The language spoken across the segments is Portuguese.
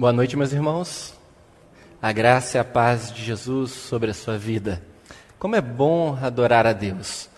Boa noite, meus irmãos. A graça e a paz de Jesus sobre a sua vida. Como é bom adorar a Deus.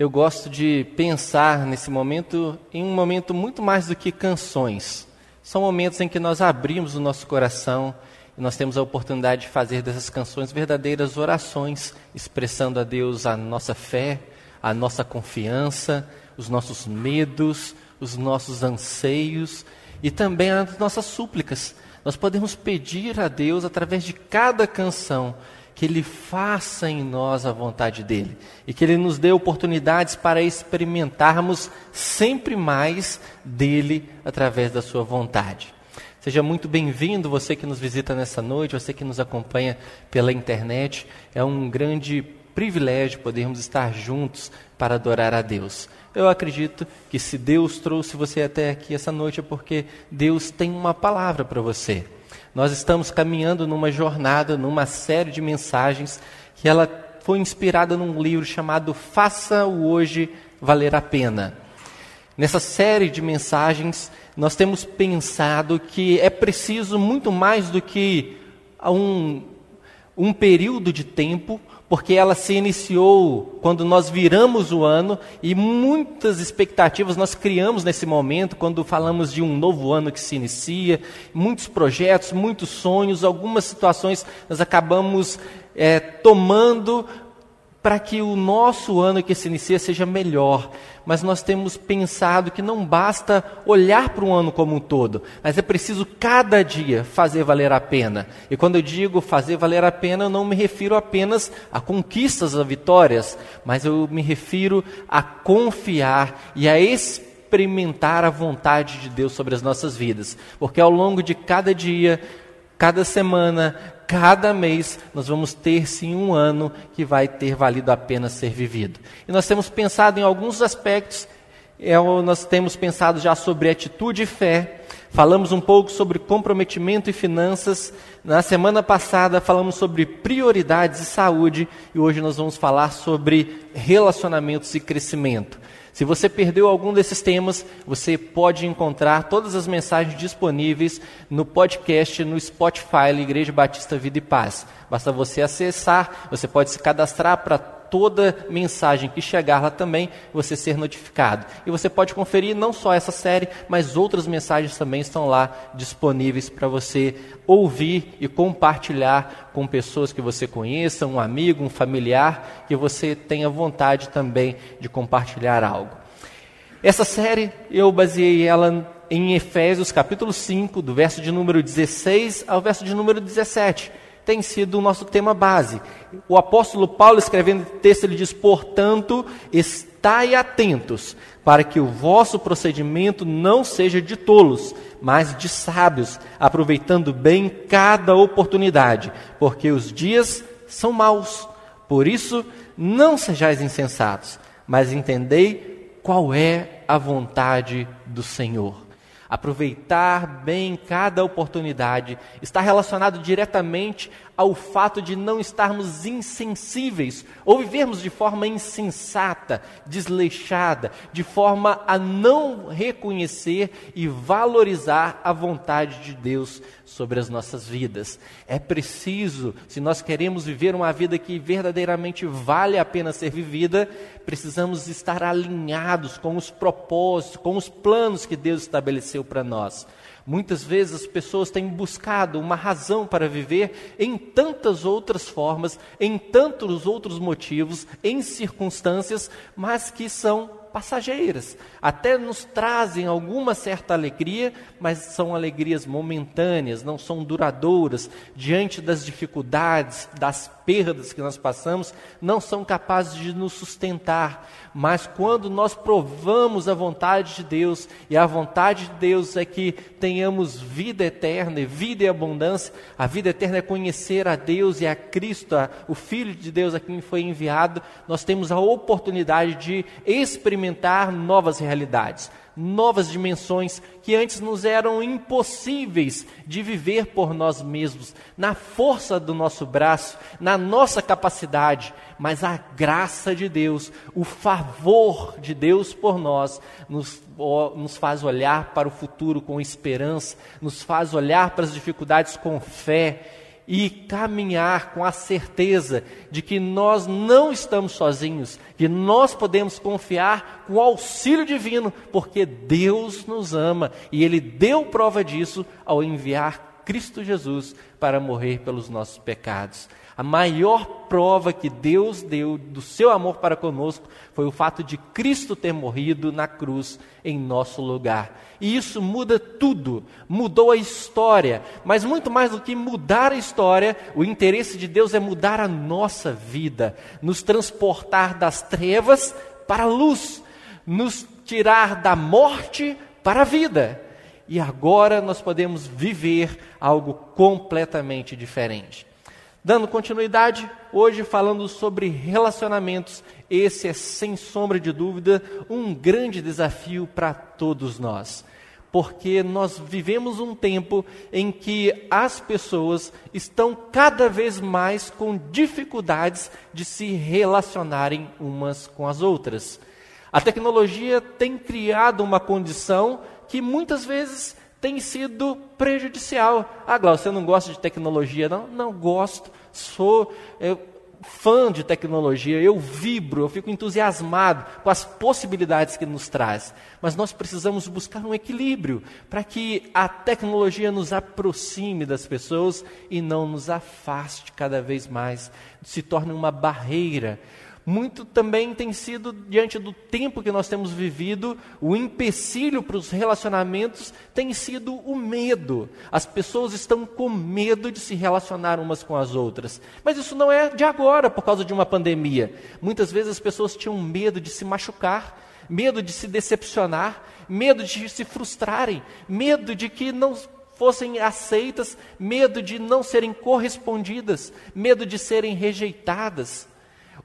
Eu gosto de pensar nesse momento em um momento muito mais do que canções. São momentos em que nós abrimos o nosso coração e nós temos a oportunidade de fazer dessas canções verdadeiras orações, expressando a Deus a nossa fé, a nossa confiança, os nossos medos, os nossos anseios e também as nossas súplicas nós podemos pedir a Deus, através de cada canção, que Ele faça em nós a vontade dEle e que Ele nos dê oportunidades para experimentarmos sempre mais dEle através da Sua vontade. Seja muito bem-vindo, você que nos visita nessa noite, você que nos acompanha pela internet. É um grande privilégio podermos estar juntos para adorar a Deus. Eu acredito que se Deus trouxe você até aqui essa noite é porque Deus tem uma palavra para você. Nós estamos caminhando numa jornada, numa série de mensagens que ela foi inspirada num livro chamado Faça o Hoje Valer a Pena. Nessa série de mensagens, nós temos pensado que é preciso muito mais do que um, um período de tempo porque ela se iniciou quando nós viramos o ano e muitas expectativas nós criamos nesse momento, quando falamos de um novo ano que se inicia, muitos projetos, muitos sonhos, algumas situações nós acabamos é, tomando para que o nosso ano que se inicia seja melhor. Mas nós temos pensado que não basta olhar para o ano como um todo, mas é preciso cada dia fazer valer a pena. E quando eu digo fazer valer a pena, eu não me refiro apenas a conquistas, a vitórias, mas eu me refiro a confiar e a experimentar a vontade de Deus sobre as nossas vidas. Porque ao longo de cada dia, cada semana, cada mês nós vamos ter sim um ano que vai ter valido a pena ser vivido. E nós temos pensado em alguns aspectos, é, nós temos pensado já sobre atitude e fé, falamos um pouco sobre comprometimento e finanças, na semana passada falamos sobre prioridades e saúde, e hoje nós vamos falar sobre relacionamentos e crescimento. Se você perdeu algum desses temas, você pode encontrar todas as mensagens disponíveis no podcast no Spotify Igreja Batista Vida e Paz. Basta você acessar, você pode se cadastrar para toda mensagem que chegar lá também, você ser notificado. E você pode conferir não só essa série, mas outras mensagens também estão lá disponíveis para você ouvir e compartilhar com pessoas que você conheça, um amigo, um familiar, que você tenha vontade também de compartilhar algo. Essa série eu baseei ela em Efésios capítulo 5, do verso de número 16 ao verso de número 17 tem sido o nosso tema base. O apóstolo Paulo, escrevendo o texto, ele diz: Portanto, estai atentos, para que o vosso procedimento não seja de tolos, mas de sábios, aproveitando bem cada oportunidade, porque os dias são maus. Por isso, não sejais insensatos, mas entendei qual é a vontade do Senhor. Aproveitar bem cada oportunidade está relacionado diretamente ao fato de não estarmos insensíveis ou vivermos de forma insensata, desleixada, de forma a não reconhecer e valorizar a vontade de Deus sobre as nossas vidas. É preciso, se nós queremos viver uma vida que verdadeiramente vale a pena ser vivida, precisamos estar alinhados com os propósitos, com os planos que Deus estabeleceu para nós. Muitas vezes as pessoas têm buscado uma razão para viver em tantas outras formas, em tantos outros motivos, em circunstâncias, mas que são passageiras. Até nos trazem alguma certa alegria, mas são alegrias momentâneas, não são duradouras. Diante das dificuldades, das perdas que nós passamos, não são capazes de nos sustentar. Mas quando nós provamos a vontade de Deus, e a vontade de Deus é que tenhamos vida eterna, e vida e abundância, a vida eterna é conhecer a Deus e a Cristo, o Filho de Deus a quem foi enviado, nós temos a oportunidade de experimentar novas realidades. Novas dimensões que antes nos eram impossíveis de viver por nós mesmos, na força do nosso braço, na nossa capacidade, mas a graça de Deus, o favor de Deus por nós, nos, nos faz olhar para o futuro com esperança, nos faz olhar para as dificuldades com fé e caminhar com a certeza de que nós não estamos sozinhos, que nós podemos confiar com o auxílio divino, porque Deus nos ama e Ele deu prova disso ao enviar Cristo Jesus para morrer pelos nossos pecados. A maior prova que Deus deu do seu amor para conosco foi o fato de Cristo ter morrido na cruz em nosso lugar. E isso muda tudo, mudou a história, mas muito mais do que mudar a história, o interesse de Deus é mudar a nossa vida, nos transportar das trevas para a luz, nos tirar da morte para a vida. E agora nós podemos viver algo completamente diferente. Dando continuidade, hoje falando sobre relacionamentos, esse é sem sombra de dúvida um grande desafio para todos nós. Porque nós vivemos um tempo em que as pessoas estão cada vez mais com dificuldades de se relacionarem umas com as outras. A tecnologia tem criado uma condição que muitas vezes tem sido prejudicial. Ah, Glaucio, você não gosta de tecnologia? Não, não gosto. Sou eu, fã de tecnologia, eu vibro, eu fico entusiasmado com as possibilidades que nos traz. Mas nós precisamos buscar um equilíbrio para que a tecnologia nos aproxime das pessoas e não nos afaste cada vez mais, se torne uma barreira muito também tem sido, diante do tempo que nós temos vivido, o empecilho para os relacionamentos tem sido o medo. As pessoas estão com medo de se relacionar umas com as outras. Mas isso não é de agora, por causa de uma pandemia. Muitas vezes as pessoas tinham medo de se machucar, medo de se decepcionar, medo de se frustrarem, medo de que não fossem aceitas, medo de não serem correspondidas, medo de serem rejeitadas.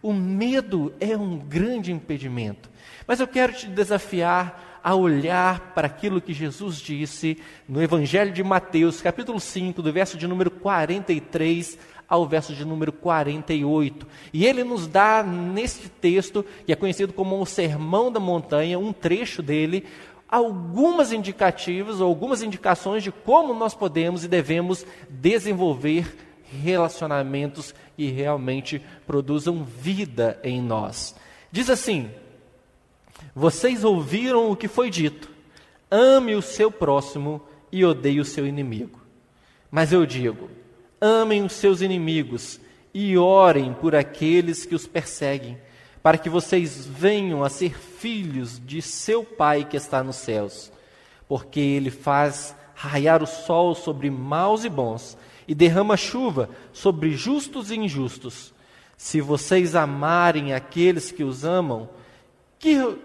O medo é um grande impedimento. Mas eu quero te desafiar a olhar para aquilo que Jesus disse no Evangelho de Mateus, capítulo 5, do verso de número 43 ao verso de número 48. E ele nos dá neste texto, que é conhecido como o Sermão da Montanha, um trecho dele, algumas indicativas, algumas indicações de como nós podemos e devemos desenvolver relacionamentos que realmente produzam vida em nós. Diz assim: Vocês ouviram o que foi dito: ame o seu próximo e odeie o seu inimigo. Mas eu digo: amem os seus inimigos e orem por aqueles que os perseguem, para que vocês venham a ser filhos de seu Pai que está nos céus, porque ele faz raiar o sol sobre maus e bons e derrama chuva sobre justos e injustos. Se vocês amarem aqueles que os amam, que,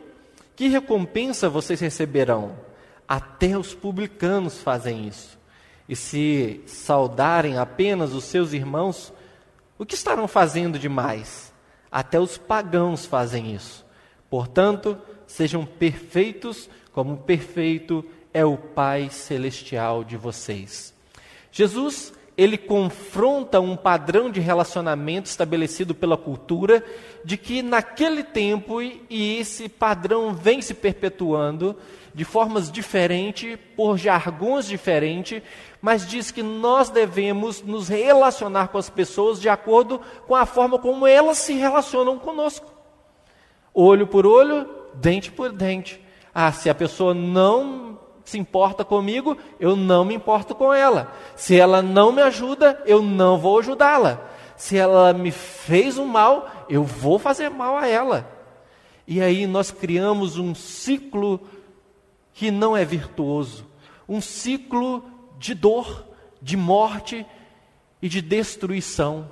que recompensa vocês receberão? Até os publicanos fazem isso. E se saudarem apenas os seus irmãos, o que estarão fazendo demais? Até os pagãos fazem isso. Portanto, sejam perfeitos, como perfeito é o Pai celestial de vocês. Jesus ele confronta um padrão de relacionamento estabelecido pela cultura, de que naquele tempo, e esse padrão vem se perpetuando de formas diferentes, por jargões diferentes, mas diz que nós devemos nos relacionar com as pessoas de acordo com a forma como elas se relacionam conosco. Olho por olho, dente por dente. Ah, se a pessoa não se importa comigo, eu não me importo com ela. Se ela não me ajuda, eu não vou ajudá-la. Se ela me fez um mal, eu vou fazer mal a ela. E aí nós criamos um ciclo que não é virtuoso, um ciclo de dor, de morte e de destruição.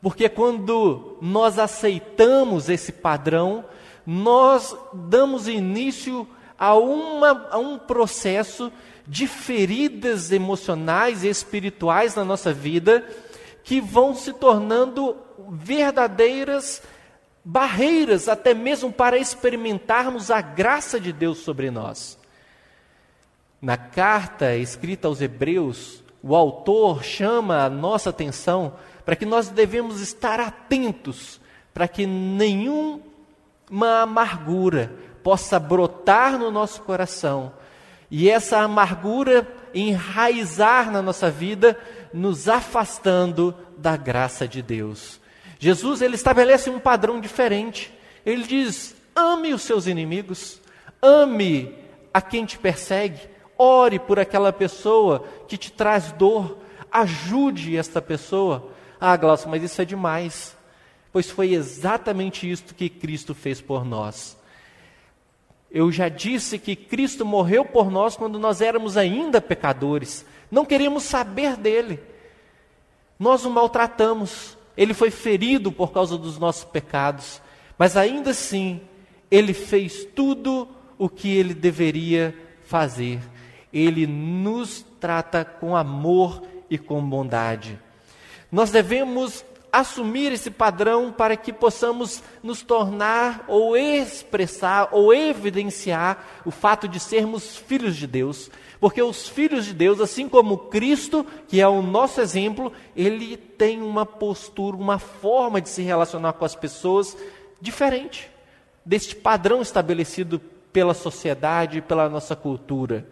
Porque quando nós aceitamos esse padrão, nós damos início a a, uma, a um processo de feridas emocionais e espirituais na nossa vida que vão se tornando verdadeiras barreiras, até mesmo para experimentarmos a graça de Deus sobre nós. Na carta escrita aos Hebreus, o autor chama a nossa atenção para que nós devemos estar atentos para que nenhuma amargura possa brotar no nosso coração e essa amargura enraizar na nossa vida, nos afastando da graça de Deus. Jesus ele estabelece um padrão diferente. Ele diz: ame os seus inimigos, ame a quem te persegue, ore por aquela pessoa que te traz dor, ajude esta pessoa. Ah, Glaucio, mas isso é demais. Pois foi exatamente isto que Cristo fez por nós. Eu já disse que Cristo morreu por nós quando nós éramos ainda pecadores. Não queríamos saber dele. Nós o maltratamos. Ele foi ferido por causa dos nossos pecados. Mas ainda assim, ele fez tudo o que ele deveria fazer. Ele nos trata com amor e com bondade. Nós devemos assumir esse padrão para que possamos nos tornar ou expressar ou evidenciar o fato de sermos filhos de Deus. Porque os filhos de Deus, assim como Cristo, que é o nosso exemplo, ele tem uma postura, uma forma de se relacionar com as pessoas diferente deste padrão estabelecido pela sociedade, pela nossa cultura.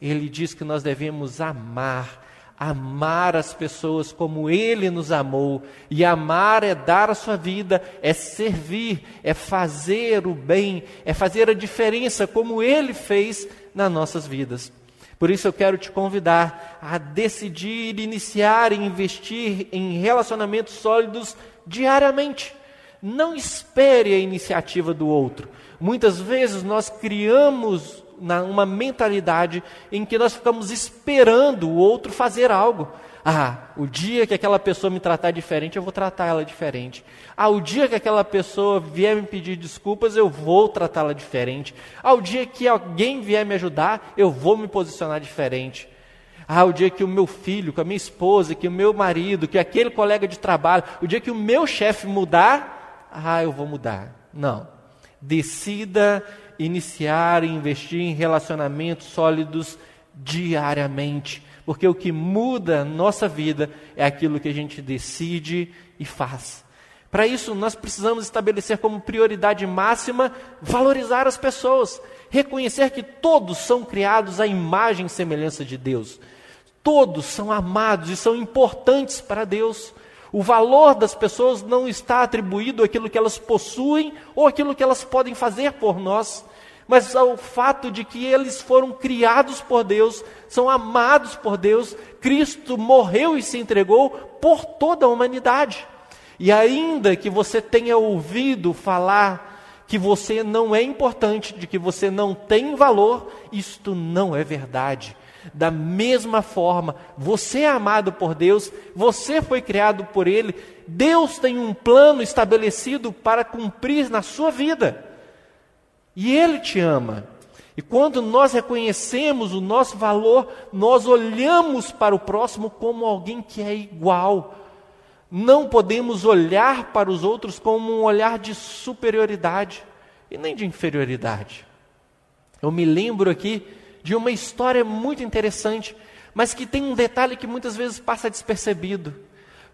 Ele diz que nós devemos amar amar as pessoas como Ele nos amou. E amar é dar a sua vida, é servir, é fazer o bem, é fazer a diferença como Ele fez nas nossas vidas. Por isso eu quero te convidar a decidir iniciar e investir em relacionamentos sólidos diariamente. Não espere a iniciativa do outro. Muitas vezes nós criamos uma mentalidade em que nós ficamos esperando o outro fazer algo. Ah, o dia que aquela pessoa me tratar diferente, eu vou tratar ela diferente. Ah, o dia que aquela pessoa vier me pedir desculpas, eu vou tratá-la diferente. Ah, o dia que alguém vier me ajudar, eu vou me posicionar diferente. Ah, o dia que o meu filho, que a minha esposa, que o meu marido, que aquele colega de trabalho, o dia que o meu chefe mudar, ah, eu vou mudar. Não. Decida iniciar e investir em relacionamentos sólidos diariamente, porque o que muda nossa vida é aquilo que a gente decide e faz. Para isso, nós precisamos estabelecer como prioridade máxima valorizar as pessoas, reconhecer que todos são criados à imagem e semelhança de Deus. Todos são amados e são importantes para Deus. O valor das pessoas não está atribuído àquilo que elas possuem ou àquilo que elas podem fazer por nós, mas ao fato de que eles foram criados por Deus, são amados por Deus. Cristo morreu e se entregou por toda a humanidade. E ainda que você tenha ouvido falar que você não é importante, de que você não tem valor, isto não é verdade. Da mesma forma, você é amado por Deus, você foi criado por Ele, Deus tem um plano estabelecido para cumprir na sua vida. E Ele te ama. E quando nós reconhecemos o nosso valor, nós olhamos para o próximo como alguém que é igual. Não podemos olhar para os outros como um olhar de superioridade e nem de inferioridade. Eu me lembro aqui de uma história muito interessante, mas que tem um detalhe que muitas vezes passa despercebido.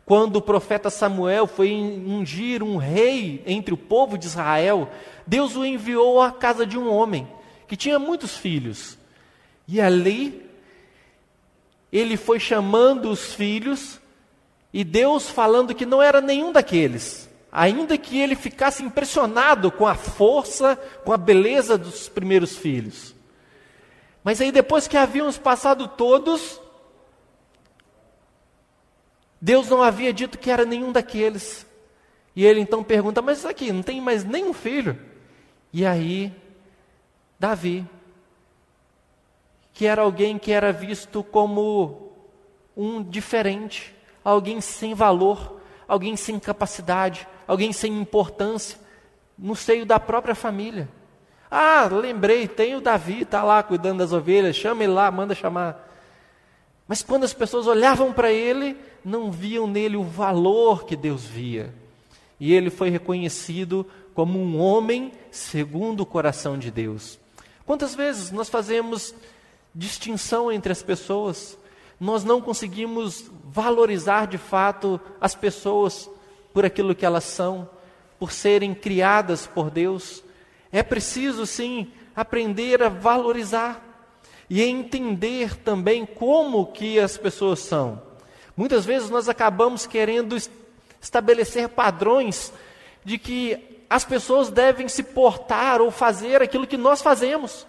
Quando o profeta Samuel foi ungir um rei entre o povo de Israel, Deus o enviou à casa de um homem que tinha muitos filhos. E ali, ele foi chamando os filhos, e Deus falando que não era nenhum daqueles, ainda que ele ficasse impressionado com a força, com a beleza dos primeiros filhos. Mas aí depois que havíamos passado todos, Deus não havia dito que era nenhum daqueles. E ele então pergunta: Mas aqui, não tem mais nenhum filho? E aí, Davi, que era alguém que era visto como um diferente, alguém sem valor, alguém sem capacidade, alguém sem importância, no seio da própria família. Ah, lembrei, tem o Davi, está lá cuidando das ovelhas, chama ele lá, manda chamar. Mas quando as pessoas olhavam para ele, não viam nele o valor que Deus via. E ele foi reconhecido como um homem segundo o coração de Deus. Quantas vezes nós fazemos distinção entre as pessoas. Nós não conseguimos valorizar de fato as pessoas por aquilo que elas são, por serem criadas por Deus. É preciso, sim, aprender a valorizar e entender também como que as pessoas são. Muitas vezes nós acabamos querendo estabelecer padrões de que as pessoas devem se portar ou fazer aquilo que nós fazemos.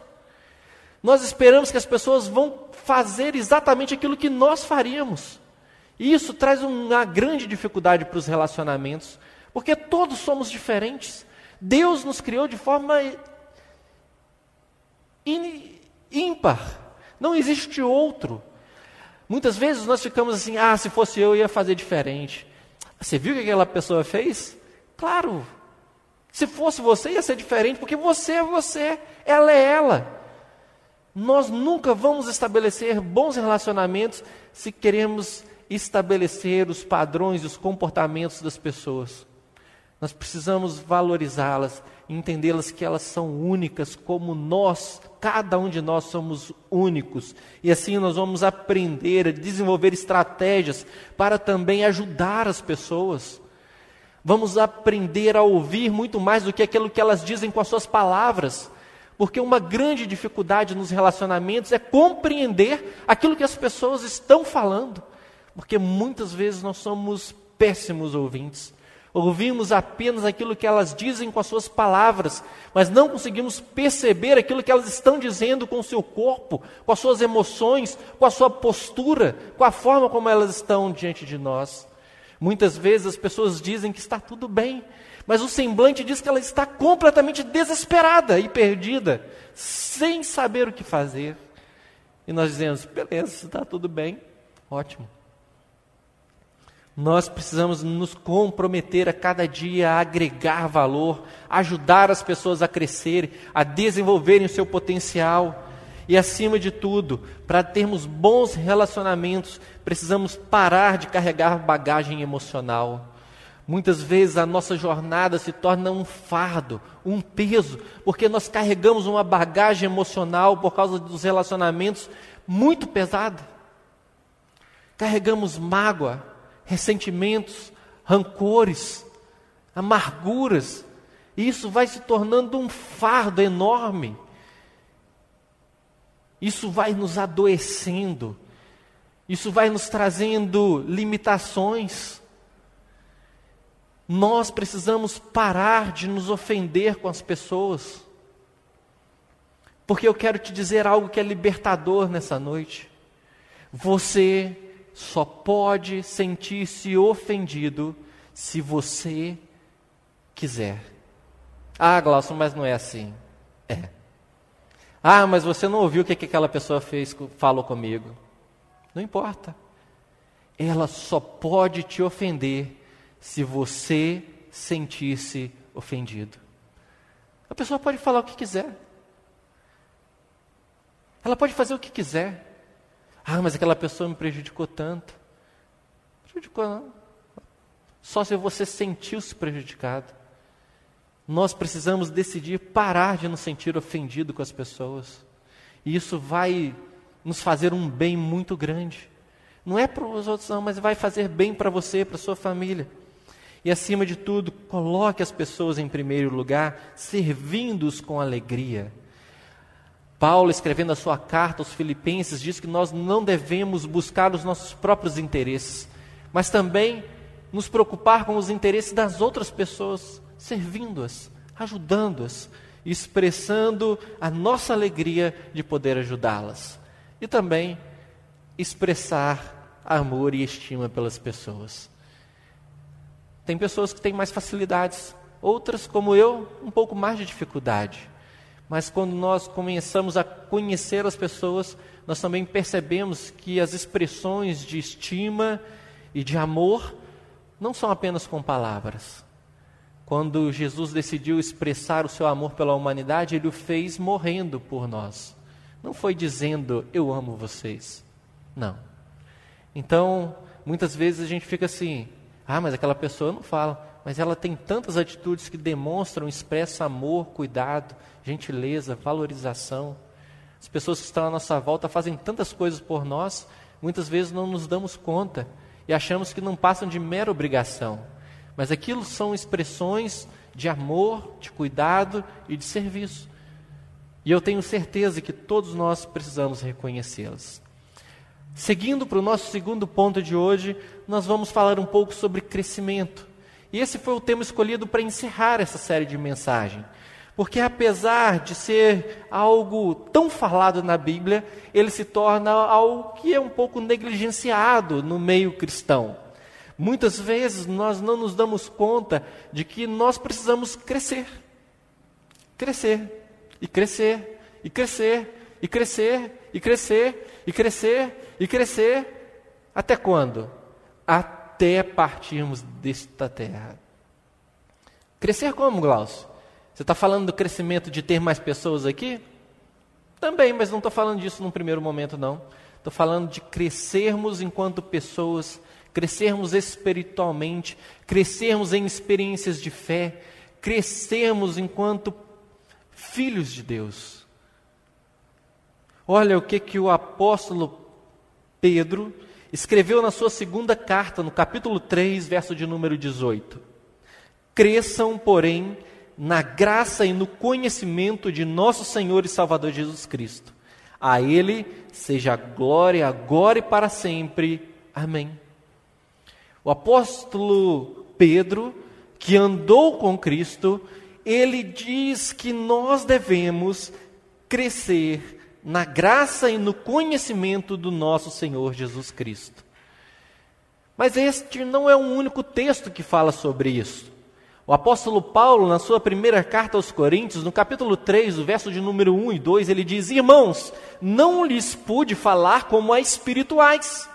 Nós esperamos que as pessoas vão fazer exatamente aquilo que nós faríamos. E isso traz uma grande dificuldade para os relacionamentos, porque todos somos diferentes. Deus nos criou de forma ímpar. Não existe outro. Muitas vezes nós ficamos assim: ah, se fosse eu, eu ia fazer diferente. Você viu o que aquela pessoa fez? Claro. Se fosse você, ia ser diferente, porque você é você, ela é ela. Nós nunca vamos estabelecer bons relacionamentos se queremos estabelecer os padrões e os comportamentos das pessoas. Nós precisamos valorizá-las, entendê-las que elas são únicas, como nós, cada um de nós somos únicos. E assim nós vamos aprender a desenvolver estratégias para também ajudar as pessoas. Vamos aprender a ouvir muito mais do que aquilo que elas dizem com as suas palavras. Porque uma grande dificuldade nos relacionamentos é compreender aquilo que as pessoas estão falando. Porque muitas vezes nós somos péssimos ouvintes. Ouvimos apenas aquilo que elas dizem com as suas palavras, mas não conseguimos perceber aquilo que elas estão dizendo com o seu corpo, com as suas emoções, com a sua postura, com a forma como elas estão diante de nós. Muitas vezes as pessoas dizem que está tudo bem, mas o semblante diz que ela está completamente desesperada e perdida, sem saber o que fazer. E nós dizemos: beleza, está tudo bem, ótimo. Nós precisamos nos comprometer a cada dia a agregar valor, ajudar as pessoas a crescerem, a desenvolverem o seu potencial. E acima de tudo, para termos bons relacionamentos, precisamos parar de carregar bagagem emocional. Muitas vezes a nossa jornada se torna um fardo, um peso, porque nós carregamos uma bagagem emocional por causa dos relacionamentos muito pesada. Carregamos mágoa, ressentimentos, rancores, amarguras. E isso vai se tornando um fardo enorme. Isso vai nos adoecendo. Isso vai nos trazendo limitações. Nós precisamos parar de nos ofender com as pessoas. Porque eu quero te dizer algo que é libertador nessa noite. Você só pode sentir-se ofendido se você quiser. Ah, Glaucio, mas não é assim. É. Ah, mas você não ouviu o que, que aquela pessoa fez, falou comigo. Não importa. Ela só pode te ofender se você sentir-se ofendido. A pessoa pode falar o que quiser. Ela pode fazer o que quiser. Ah, mas aquela pessoa me prejudicou tanto. Prejudicou não. Só se você sentiu-se prejudicado. Nós precisamos decidir parar de nos sentir ofendido com as pessoas. E isso vai nos fazer um bem muito grande. Não é para os outros, não, mas vai fazer bem para você, para sua família. E acima de tudo, coloque as pessoas em primeiro lugar, servindo-os com alegria. Paulo, escrevendo a sua carta aos Filipenses, diz que nós não devemos buscar os nossos próprios interesses, mas também nos preocupar com os interesses das outras pessoas, servindo-as, ajudando-as, expressando a nossa alegria de poder ajudá-las. E também expressar amor e estima pelas pessoas. Tem pessoas que têm mais facilidades, outras, como eu, um pouco mais de dificuldade. Mas quando nós começamos a conhecer as pessoas, nós também percebemos que as expressões de estima e de amor não são apenas com palavras. Quando Jesus decidiu expressar o seu amor pela humanidade, ele o fez morrendo por nós. Não foi dizendo eu amo vocês. Não. Então, muitas vezes a gente fica assim: ah, mas aquela pessoa não fala mas ela tem tantas atitudes que demonstram, expressa amor, cuidado, gentileza, valorização. As pessoas que estão à nossa volta fazem tantas coisas por nós, muitas vezes não nos damos conta e achamos que não passam de mera obrigação. Mas aquilo são expressões de amor, de cuidado e de serviço. E eu tenho certeza que todos nós precisamos reconhecê-las. Seguindo para o nosso segundo ponto de hoje, nós vamos falar um pouco sobre crescimento. E esse foi o tema escolhido para encerrar essa série de mensagem. Porque apesar de ser algo tão falado na Bíblia, ele se torna algo que é um pouco negligenciado no meio cristão. Muitas vezes nós não nos damos conta de que nós precisamos crescer. Crescer, e crescer, e crescer, e crescer, e crescer, e crescer, e crescer. Até quando? Até partirmos desta terra. Crescer como, Glaucio? Você está falando do crescimento de ter mais pessoas aqui? Também, mas não estou falando disso num primeiro momento, não. Estou falando de crescermos enquanto pessoas, crescermos espiritualmente, crescermos em experiências de fé, crescermos enquanto filhos de Deus. Olha o que, que o apóstolo Pedro escreveu na sua segunda carta, no capítulo 3, verso de número 18. Cresçam, porém, na graça e no conhecimento de nosso Senhor e Salvador Jesus Cristo. A Ele seja glória agora e para sempre. Amém. O apóstolo Pedro, que andou com Cristo, ele diz que nós devemos crescer na graça e no conhecimento do nosso Senhor Jesus Cristo. Mas este não é o único texto que fala sobre isso. O apóstolo Paulo, na sua primeira carta aos Coríntios, no capítulo 3, o verso de número 1 e 2, ele diz: Irmãos, não lhes pude falar como a espirituais,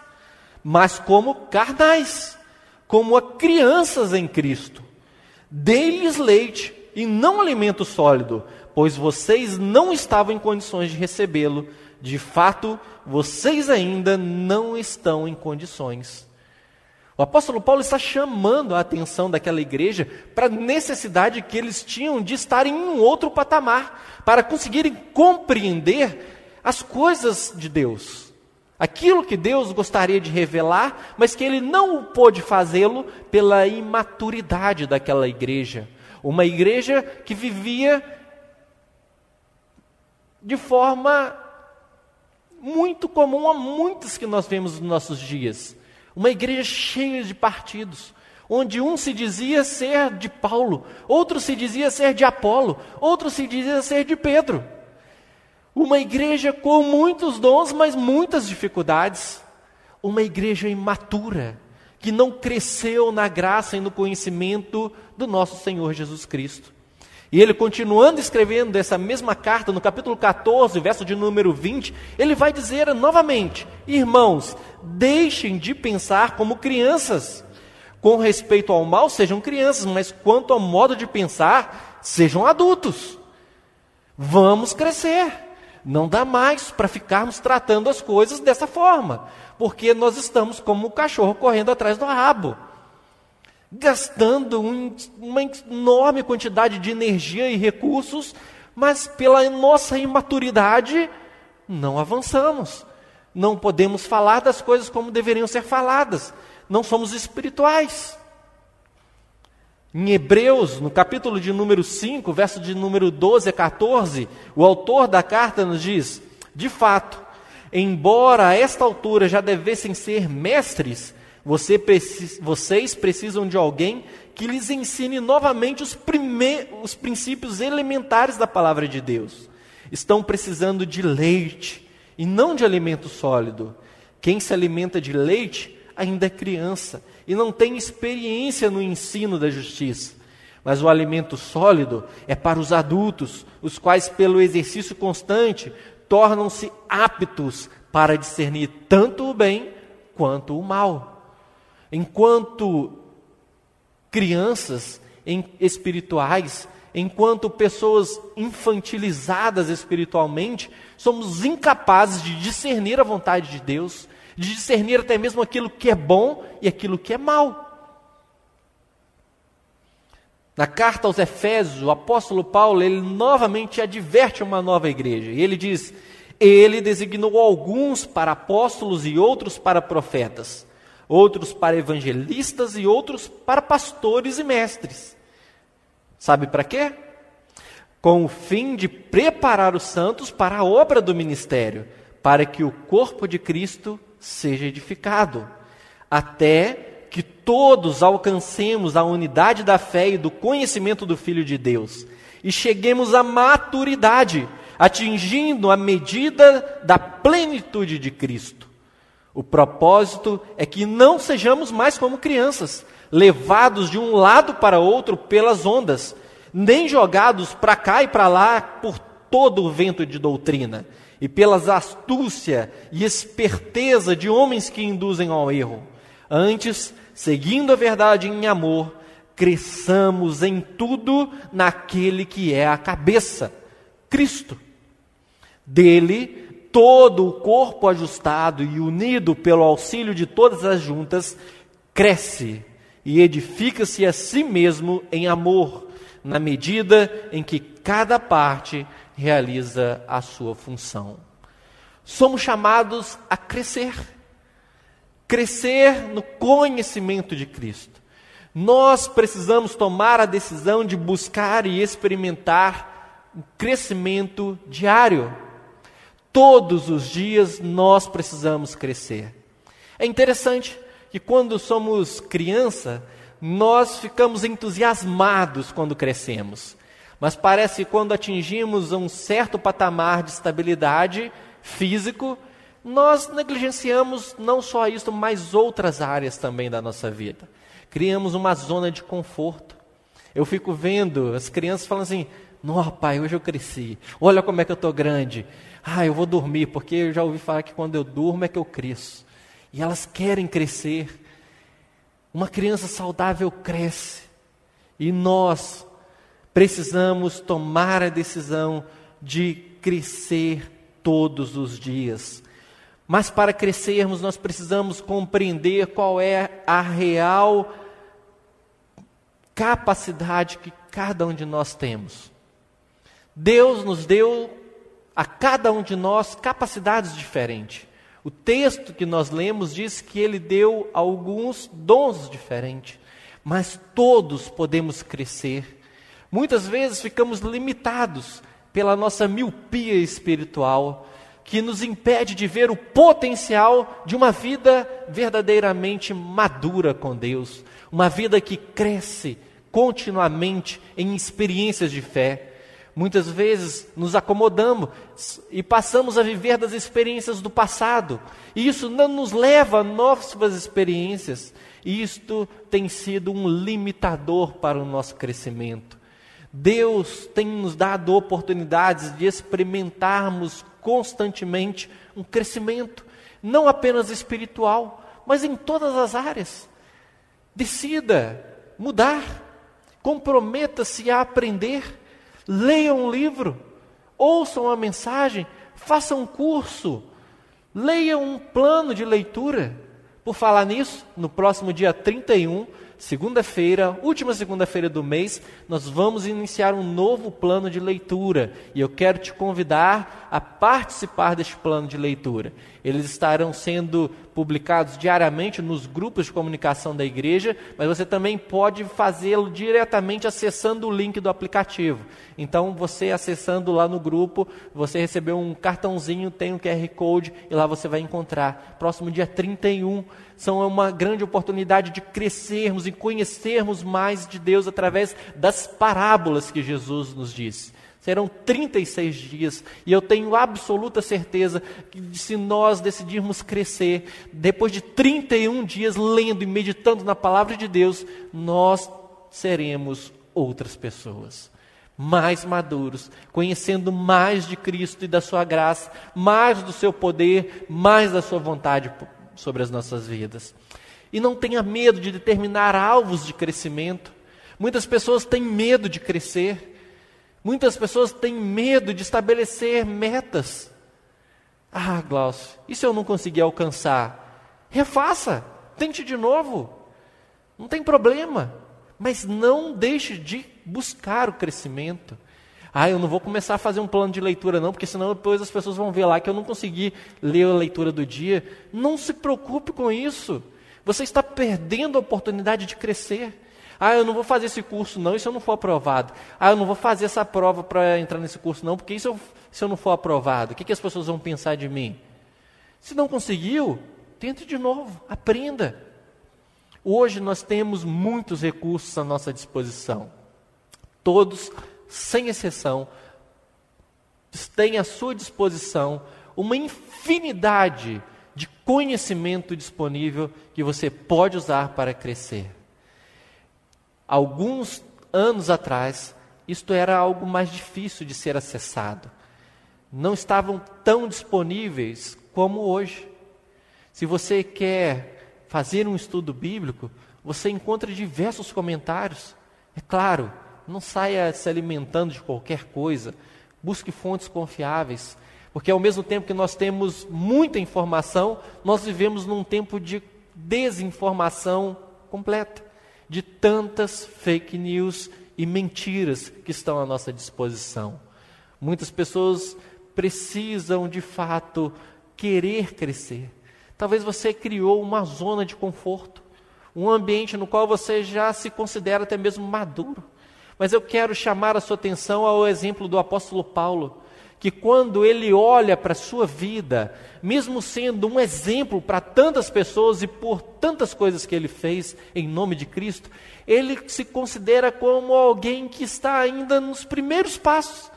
mas como carnais, como a crianças em Cristo. Dei-lhes leite e não alimento sólido, pois vocês não estavam em condições de recebê-lo. De fato, vocês ainda não estão em condições. O apóstolo Paulo está chamando a atenção daquela igreja para a necessidade que eles tinham de estar em um outro patamar, para conseguirem compreender as coisas de Deus. Aquilo que Deus gostaria de revelar, mas que ele não pôde fazê-lo pela imaturidade daquela igreja. Uma igreja que vivia de forma muito comum a muitas que nós vemos nos nossos dias uma igreja cheia de partidos, onde um se dizia ser de Paulo, outro se dizia ser de Apolo, outro se dizia ser de Pedro. Uma igreja com muitos dons, mas muitas dificuldades. Uma igreja imatura, que não cresceu na graça e no conhecimento do nosso Senhor Jesus Cristo. E ele, continuando escrevendo essa mesma carta, no capítulo 14, verso de número 20, ele vai dizer novamente: Irmãos, deixem de pensar como crianças. Com respeito ao mal, sejam crianças, mas quanto ao modo de pensar, sejam adultos. Vamos crescer. Não dá mais para ficarmos tratando as coisas dessa forma, porque nós estamos como o cachorro correndo atrás do rabo gastando um, uma enorme quantidade de energia e recursos, mas pela nossa imaturidade não avançamos. Não podemos falar das coisas como deveriam ser faladas. Não somos espirituais. Em Hebreus, no capítulo de número 5, verso de número 12 a 14, o autor da carta nos diz: De fato, embora a esta altura já devessem ser mestres, você vocês precisam de alguém que lhes ensine novamente os, os princípios elementares da palavra de Deus. Estão precisando de leite e não de alimento sólido. Quem se alimenta de leite ainda é criança e não tem experiência no ensino da justiça. Mas o alimento sólido é para os adultos, os quais, pelo exercício constante, tornam-se aptos para discernir tanto o bem quanto o mal. Enquanto crianças espirituais, enquanto pessoas infantilizadas espiritualmente, somos incapazes de discernir a vontade de Deus, de discernir até mesmo aquilo que é bom e aquilo que é mal. Na carta aos Efésios, o apóstolo Paulo, ele novamente adverte uma nova igreja. E ele diz: Ele designou alguns para apóstolos e outros para profetas, outros para evangelistas e outros para pastores e mestres. Sabe para quê? Com o fim de preparar os santos para a obra do ministério, para que o corpo de Cristo seja edificado, até que todos alcancemos a unidade da fé e do conhecimento do Filho de Deus e cheguemos à maturidade atingindo a medida da plenitude de Cristo. O propósito é que não sejamos mais como crianças, levados de um lado para outro pelas ondas, nem jogados para cá e para lá por todo o vento de doutrina e pelas astúcia e esperteza de homens que induzem ao erro. Antes, seguindo a verdade em amor, cresçamos em tudo naquele que é a cabeça, Cristo. Dele, todo o corpo ajustado e unido pelo auxílio de todas as juntas, cresce e edifica-se a si mesmo em amor, na medida em que cada parte realiza a sua função. Somos chamados a crescer, crescer no conhecimento de Cristo. Nós precisamos tomar a decisão de buscar e experimentar um crescimento diário. Todos os dias nós precisamos crescer. É interessante que quando somos criança, nós ficamos entusiasmados quando crescemos. Mas parece que quando atingimos um certo patamar de estabilidade físico, nós negligenciamos não só isso, mas outras áreas também da nossa vida. Criamos uma zona de conforto. Eu fico vendo as crianças falando assim: Não, pai, hoje eu cresci. Olha como é que eu estou grande. Ah, eu vou dormir, porque eu já ouvi falar que quando eu durmo é que eu cresço. E elas querem crescer. Uma criança saudável cresce. E nós precisamos tomar a decisão de crescer todos os dias. Mas para crescermos, nós precisamos compreender qual é a real capacidade que cada um de nós temos. Deus nos deu a cada um de nós capacidades diferentes. O texto que nós lemos diz que ele deu alguns dons diferentes, mas todos podemos crescer. Muitas vezes ficamos limitados pela nossa miopia espiritual, que nos impede de ver o potencial de uma vida verdadeiramente madura com Deus, uma vida que cresce continuamente em experiências de fé. Muitas vezes nos acomodamos e passamos a viver das experiências do passado. E isso não nos leva a novas experiências. E isto tem sido um limitador para o nosso crescimento. Deus tem nos dado oportunidades de experimentarmos constantemente um crescimento, não apenas espiritual, mas em todas as áreas. Decida mudar, comprometa-se a aprender leiam um livro, ouçam a mensagem, façam um curso, leiam um plano de leitura. Por falar nisso, no próximo dia 31, segunda-feira, última segunda-feira do mês, nós vamos iniciar um novo plano de leitura e eu quero te convidar a participar deste plano de leitura. Eles estarão sendo publicados diariamente nos grupos de comunicação da igreja, mas você também pode fazê-lo diretamente acessando o link do aplicativo. Então, você acessando lá no grupo, você recebeu um cartãozinho, tem um QR Code e lá você vai encontrar. Próximo dia 31, são uma grande oportunidade de crescermos e conhecermos mais de Deus através das parábolas que Jesus nos disse. Serão 36 dias e eu tenho absoluta certeza que se nós decidirmos crescer, depois de 31 dias lendo e meditando na palavra de Deus, nós seremos outras pessoas. Mais maduros, conhecendo mais de Cristo e da Sua graça, mais do Seu poder, mais da Sua vontade sobre as nossas vidas. E não tenha medo de determinar alvos de crescimento. Muitas pessoas têm medo de crescer. Muitas pessoas têm medo de estabelecer metas. Ah, Glaucio, e se eu não conseguir alcançar? Refaça, tente de novo. Não tem problema. Mas não deixe de buscar o crescimento. Ah, eu não vou começar a fazer um plano de leitura, não, porque senão depois as pessoas vão ver lá que eu não consegui ler a leitura do dia. Não se preocupe com isso. Você está perdendo a oportunidade de crescer. Ah, eu não vou fazer esse curso, não, e se eu não for aprovado? Ah, eu não vou fazer essa prova para entrar nesse curso, não, porque se eu, se eu não for aprovado? O que, que as pessoas vão pensar de mim? Se não conseguiu, tente de novo, aprenda. Hoje nós temos muitos recursos à nossa disposição. Todos, sem exceção, têm à sua disposição uma infinidade de conhecimento disponível que você pode usar para crescer. Alguns anos atrás, isto era algo mais difícil de ser acessado. Não estavam tão disponíveis como hoje. Se você quer fazer um estudo bíblico, você encontra diversos comentários. É claro, não saia se alimentando de qualquer coisa. Busque fontes confiáveis, porque ao mesmo tempo que nós temos muita informação, nós vivemos num tempo de desinformação completa de tantas fake news e mentiras que estão à nossa disposição. Muitas pessoas precisam, de fato, querer crescer. Talvez você criou uma zona de conforto, um ambiente no qual você já se considera até mesmo maduro. Mas eu quero chamar a sua atenção ao exemplo do apóstolo Paulo, que quando ele olha para a sua vida, mesmo sendo um exemplo para tantas pessoas e por tantas coisas que ele fez em nome de Cristo, ele se considera como alguém que está ainda nos primeiros passos.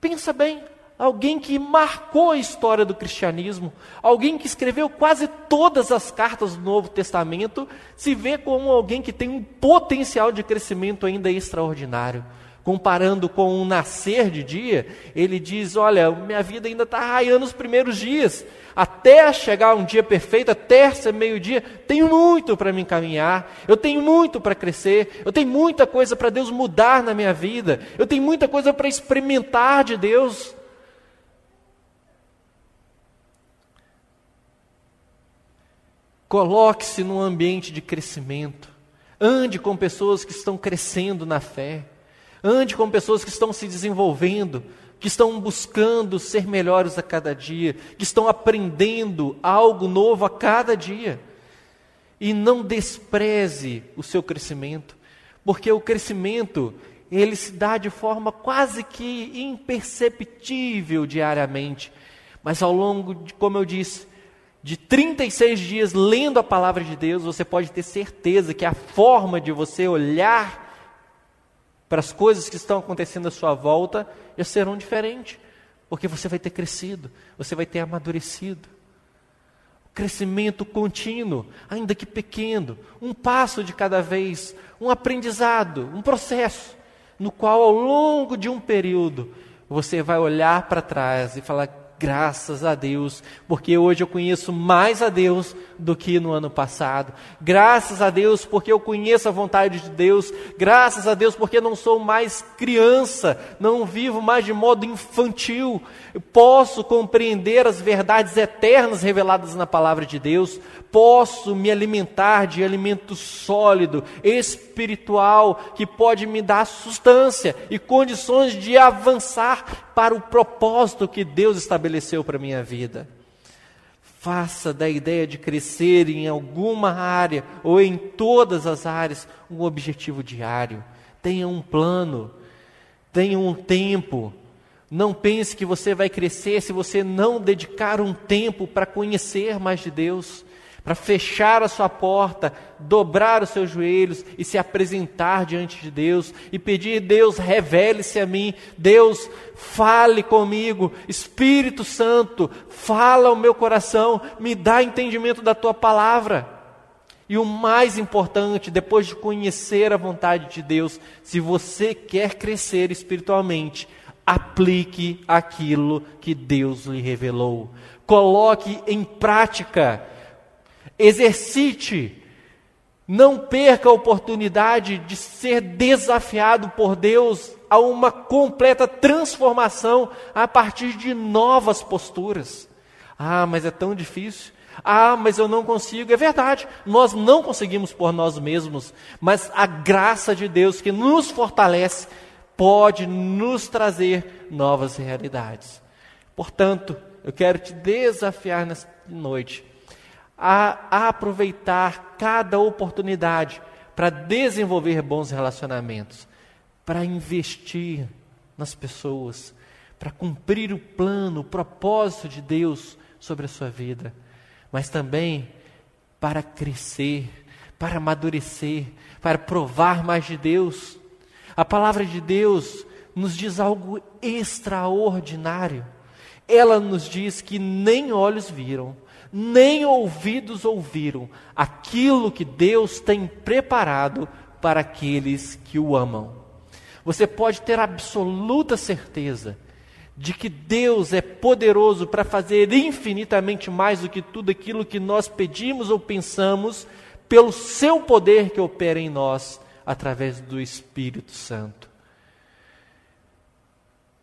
Pensa bem, alguém que marcou a história do cristianismo, alguém que escreveu quase todas as cartas do Novo Testamento, se vê como alguém que tem um potencial de crescimento ainda extraordinário. Comparando com um nascer de dia, ele diz: Olha, minha vida ainda está raiando os primeiros dias, até chegar um dia perfeito, até ser meio-dia, tenho muito para me encaminhar, eu tenho muito para crescer, eu tenho muita coisa para Deus mudar na minha vida, eu tenho muita coisa para experimentar de Deus. Coloque-se num ambiente de crescimento. Ande com pessoas que estão crescendo na fé. Ande com pessoas que estão se desenvolvendo, que estão buscando ser melhores a cada dia, que estão aprendendo algo novo a cada dia. E não despreze o seu crescimento, porque o crescimento, ele se dá de forma quase que imperceptível diariamente. Mas ao longo de, como eu disse, de 36 dias lendo a palavra de Deus, você pode ter certeza que a forma de você olhar para as coisas que estão acontecendo à sua volta já serão diferentes, porque você vai ter crescido, você vai ter amadurecido. Crescimento contínuo, ainda que pequeno, um passo de cada vez, um aprendizado, um processo, no qual ao longo de um período você vai olhar para trás e falar: Graças a Deus, porque hoje eu conheço mais a Deus do que no ano passado. Graças a Deus, porque eu conheço a vontade de Deus. Graças a Deus, porque não sou mais criança, não vivo mais de modo infantil. Eu posso compreender as verdades eternas reveladas na palavra de Deus. Posso me alimentar de alimento sólido, espiritual, que pode me dar sustância e condições de avançar para o propósito que Deus estabeleceu para a minha vida. Faça da ideia de crescer em alguma área ou em todas as áreas um objetivo diário. Tenha um plano, tenha um tempo. Não pense que você vai crescer se você não dedicar um tempo para conhecer mais de Deus para fechar a sua porta, dobrar os seus joelhos e se apresentar diante de Deus e pedir: Deus, revele-se a mim, Deus, fale comigo, Espírito Santo, fala ao meu coração, me dá entendimento da tua palavra. E o mais importante, depois de conhecer a vontade de Deus, se você quer crescer espiritualmente, aplique aquilo que Deus lhe revelou. Coloque em prática Exercite. Não perca a oportunidade de ser desafiado por Deus a uma completa transformação a partir de novas posturas. Ah, mas é tão difícil. Ah, mas eu não consigo. É verdade, nós não conseguimos por nós mesmos, mas a graça de Deus que nos fortalece pode nos trazer novas realidades. Portanto, eu quero te desafiar nesta noite a, aproveitar cada oportunidade para desenvolver bons relacionamentos, para investir nas pessoas, para cumprir o plano, o propósito de Deus sobre a sua vida, mas também para crescer, para amadurecer, para provar mais de Deus. A palavra de Deus nos diz algo extraordinário. Ela nos diz que nem olhos viram, nem ouvidos ouviram aquilo que Deus tem preparado para aqueles que o amam. Você pode ter absoluta certeza de que Deus é poderoso para fazer infinitamente mais do que tudo aquilo que nós pedimos ou pensamos, pelo seu poder que opera em nós através do Espírito Santo.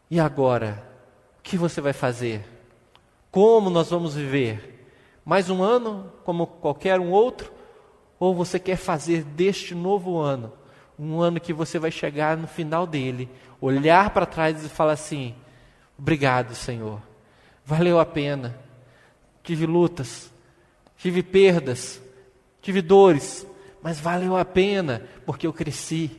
E agora, o que você vai fazer? Como nós vamos viver? Mais um ano, como qualquer um outro? Ou você quer fazer deste novo ano um ano que você vai chegar no final dele, olhar para trás e falar assim: Obrigado, Senhor. Valeu a pena. Tive lutas, tive perdas, tive dores, mas valeu a pena porque eu cresci,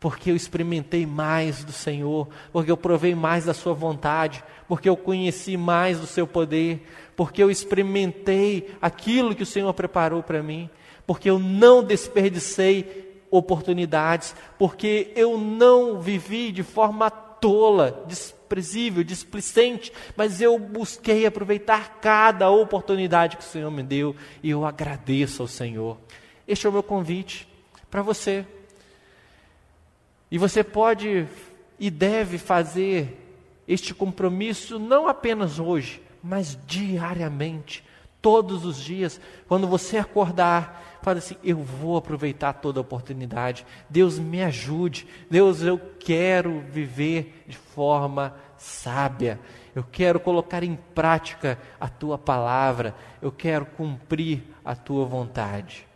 porque eu experimentei mais do Senhor, porque eu provei mais da Sua vontade, porque eu conheci mais do Seu poder, porque eu experimentei aquilo que o Senhor preparou para mim, porque eu não desperdicei oportunidades, porque eu não vivi de forma tola, desprezível, displicente, mas eu busquei aproveitar cada oportunidade que o Senhor me deu e eu agradeço ao Senhor. Este é o meu convite para você. E você pode e deve fazer este compromisso não apenas hoje, mas diariamente, todos os dias, quando você acordar, fala assim: eu vou aproveitar toda a oportunidade. Deus me ajude. Deus, eu quero viver de forma sábia. Eu quero colocar em prática a tua palavra. Eu quero cumprir a tua vontade.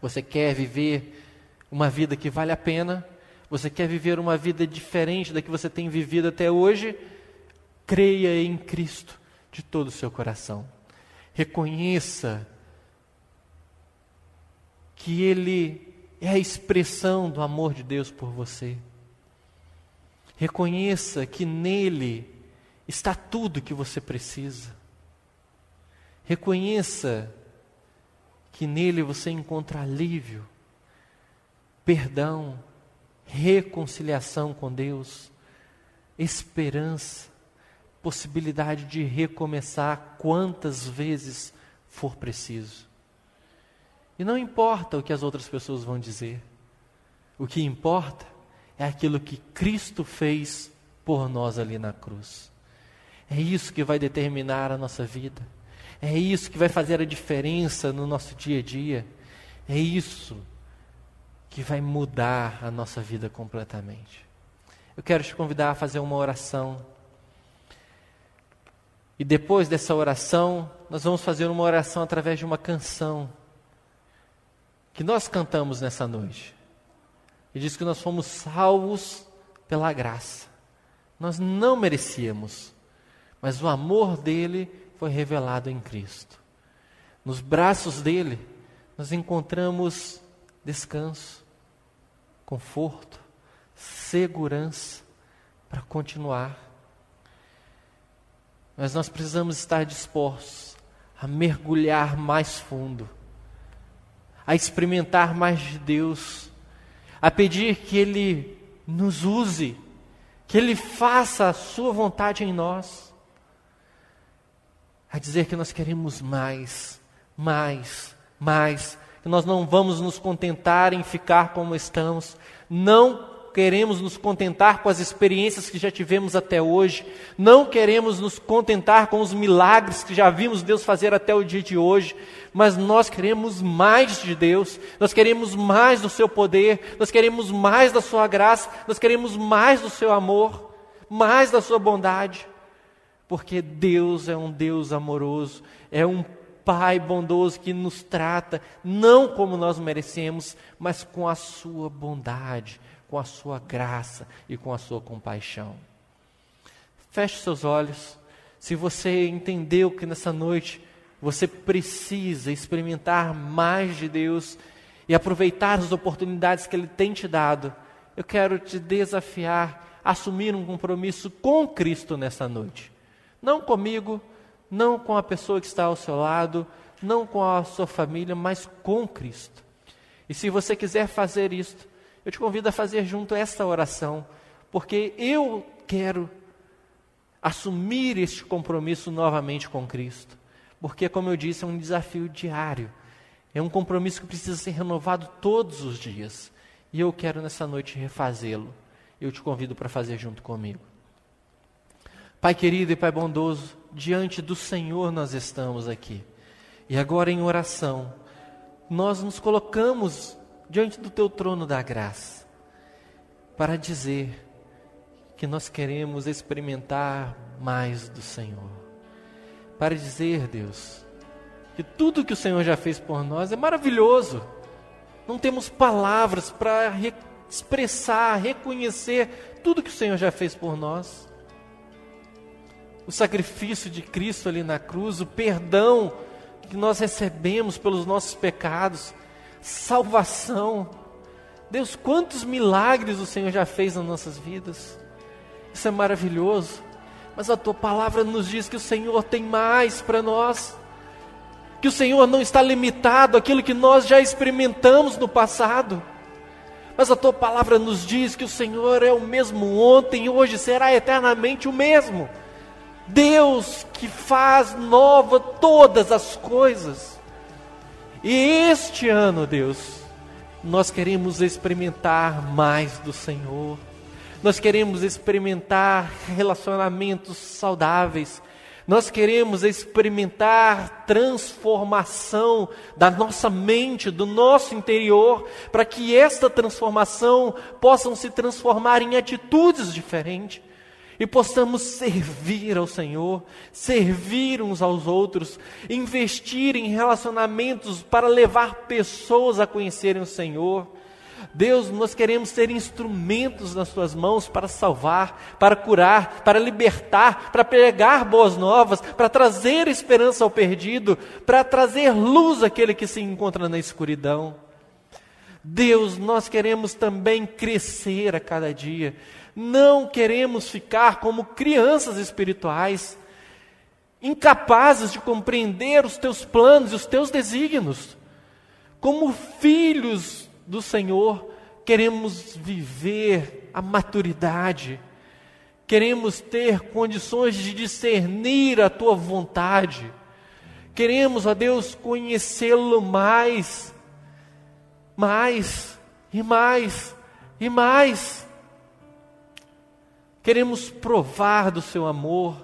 Você quer viver uma vida que vale a pena? Você quer viver uma vida diferente da que você tem vivido até hoje? Creia em Cristo de todo o seu coração. Reconheça que Ele é a expressão do amor de Deus por você. Reconheça que nele está tudo que você precisa. Reconheça que nele você encontra alívio, perdão, reconciliação com Deus, esperança, possibilidade de recomeçar quantas vezes for preciso. E não importa o que as outras pessoas vão dizer. O que importa é aquilo que Cristo fez por nós ali na cruz. É isso que vai determinar a nossa vida. É isso que vai fazer a diferença no nosso dia a dia. É isso que vai mudar a nossa vida completamente. Eu quero te convidar a fazer uma oração. E depois dessa oração, nós vamos fazer uma oração através de uma canção que nós cantamos nessa noite. E diz que nós fomos salvos pela graça. Nós não merecíamos, mas o amor dele foi revelado em Cristo. Nos braços dele, nós encontramos descanso, conforto, segurança para continuar. Mas nós precisamos estar dispostos a mergulhar mais fundo a experimentar mais de Deus, a pedir que Ele nos use, que Ele faça a Sua vontade em nós, a dizer que nós queremos mais, mais, mais, que nós não vamos nos contentar em ficar como estamos, não queremos nos contentar com as experiências que já tivemos até hoje, não queremos nos contentar com os milagres que já vimos Deus fazer até o dia de hoje, mas nós queremos mais de Deus, nós queremos mais do seu poder, nós queremos mais da sua graça, nós queremos mais do seu amor, mais da sua bondade, porque Deus é um Deus amoroso, é um Pai bondoso que nos trata não como nós merecemos, mas com a sua bondade, com a sua graça e com a sua compaixão. Feche seus olhos. Se você entendeu que nessa noite você precisa experimentar mais de Deus e aproveitar as oportunidades que Ele tem te dado, eu quero te desafiar a assumir um compromisso com Cristo nessa noite. Não comigo, não com a pessoa que está ao seu lado, não com a sua família, mas com Cristo. E se você quiser fazer isto, eu te convido a fazer junto esta oração, porque eu quero assumir este compromisso novamente com Cristo. Porque, como eu disse, é um desafio diário. É um compromisso que precisa ser renovado todos os dias. E eu quero nessa noite refazê-lo. Eu te convido para fazer junto comigo. Pai querido e Pai bondoso, diante do Senhor nós estamos aqui. E agora em oração, nós nos colocamos diante do teu trono da graça para dizer que nós queremos experimentar mais do Senhor. Para dizer, Deus, que tudo que o Senhor já fez por nós é maravilhoso. Não temos palavras para re expressar, reconhecer tudo que o Senhor já fez por nós. O sacrifício de Cristo ali na cruz, o perdão que nós recebemos pelos nossos pecados, salvação. Deus, quantos milagres o Senhor já fez nas nossas vidas. Isso é maravilhoso. Mas a tua palavra nos diz que o Senhor tem mais para nós. Que o Senhor não está limitado àquilo que nós já experimentamos no passado. Mas a tua palavra nos diz que o Senhor é o mesmo ontem e hoje será eternamente o mesmo. Deus que faz nova todas as coisas. E este ano, Deus, nós queremos experimentar mais do Senhor. Nós queremos experimentar relacionamentos saudáveis. Nós queremos experimentar transformação da nossa mente, do nosso interior, para que esta transformação possa se transformar em atitudes diferentes e possamos servir ao Senhor, servir uns aos outros, investir em relacionamentos para levar pessoas a conhecerem o Senhor. Deus, nós queremos ser instrumentos nas tuas mãos para salvar, para curar, para libertar, para pregar boas novas, para trazer esperança ao perdido, para trazer luz àquele que se encontra na escuridão. Deus, nós queremos também crescer a cada dia. Não queremos ficar como crianças espirituais, incapazes de compreender os teus planos e os teus desígnios. Como filhos do Senhor, queremos viver a maturidade, queremos ter condições de discernir a tua vontade, queremos, ó Deus, conhecê-lo mais, mais e mais e mais. Queremos provar do seu amor,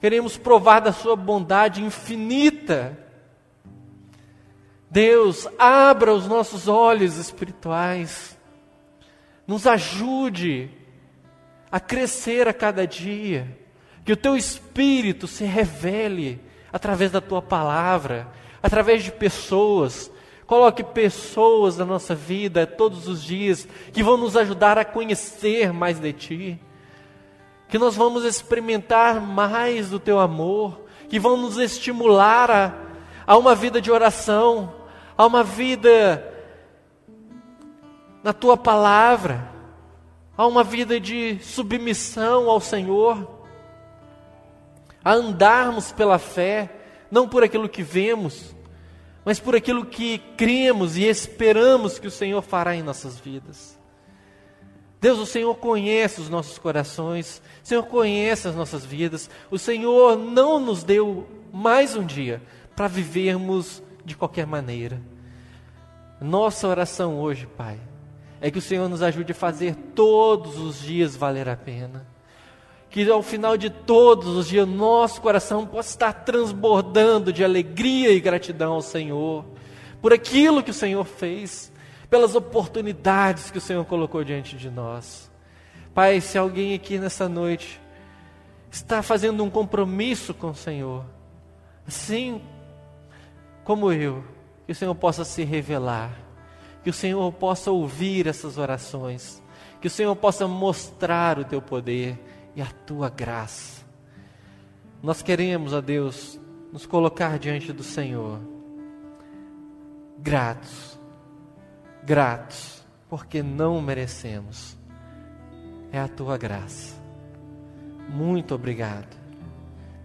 queremos provar da sua bondade infinita. Deus, abra os nossos olhos espirituais, nos ajude a crescer a cada dia, que o teu espírito se revele através da tua palavra, através de pessoas. Coloque pessoas na nossa vida todos os dias que vão nos ajudar a conhecer mais de ti. Que nós vamos experimentar mais do teu amor, que vão nos estimular a, a uma vida de oração, a uma vida na tua palavra, a uma vida de submissão ao Senhor, a andarmos pela fé, não por aquilo que vemos, mas por aquilo que cremos e esperamos que o Senhor fará em nossas vidas. Deus, o Senhor conhece os nossos corações, o Senhor conhece as nossas vidas, o Senhor não nos deu mais um dia para vivermos de qualquer maneira. Nossa oração hoje, Pai, é que o Senhor nos ajude a fazer todos os dias valer a pena. Que ao final de todos os dias, nosso coração possa estar transbordando de alegria e gratidão ao Senhor, por aquilo que o Senhor fez pelas oportunidades que o Senhor colocou diante de nós. Pai, se alguém aqui nessa noite está fazendo um compromisso com o Senhor, assim como eu, que o Senhor possa se revelar, que o Senhor possa ouvir essas orações, Que o Senhor possa mostrar o teu poder e a tua graça. Nós queremos, ó Deus, nos colocar diante do Senhor, gratos, gratos, porque não merecemos, é a tua graça. Muito obrigado,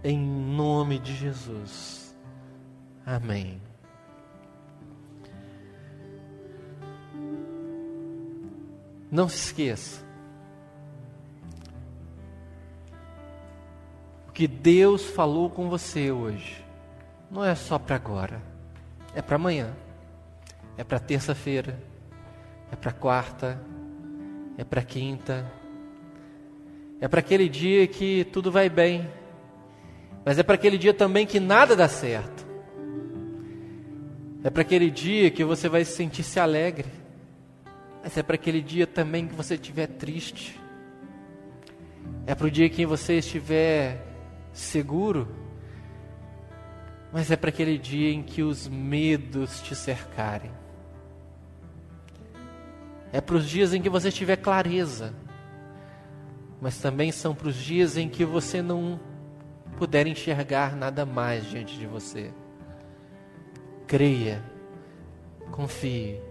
em nome de Jesus. Amém. Não se esqueça. Que Deus falou com você hoje. Não é só para agora, é para amanhã, é para terça-feira, é para quarta, é para quinta, é para aquele dia que tudo vai bem, mas é para aquele dia também que nada dá certo. É para aquele dia que você vai sentir-se alegre. Mas é para aquele dia também que você estiver triste. É para o dia que você estiver seguro. Mas é para aquele dia em que os medos te cercarem. É para os dias em que você tiver clareza. Mas também são para os dias em que você não puder enxergar nada mais diante de você. Creia, confie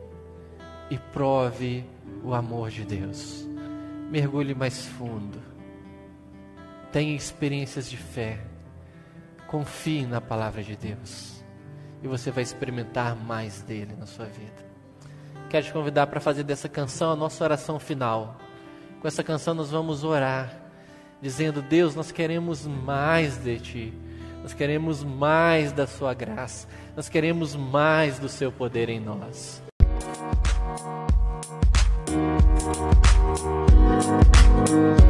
e prove o amor de Deus. Mergulhe mais fundo. Tenha experiências de fé. Confie na palavra de Deus. E você vai experimentar mais dele na sua vida. Quero te convidar para fazer dessa canção a nossa oração final. Com essa canção nós vamos orar, dizendo: Deus, nós queremos mais de Ti. Nós queremos mais da Sua graça. Nós queremos mais do Seu poder em nós. You.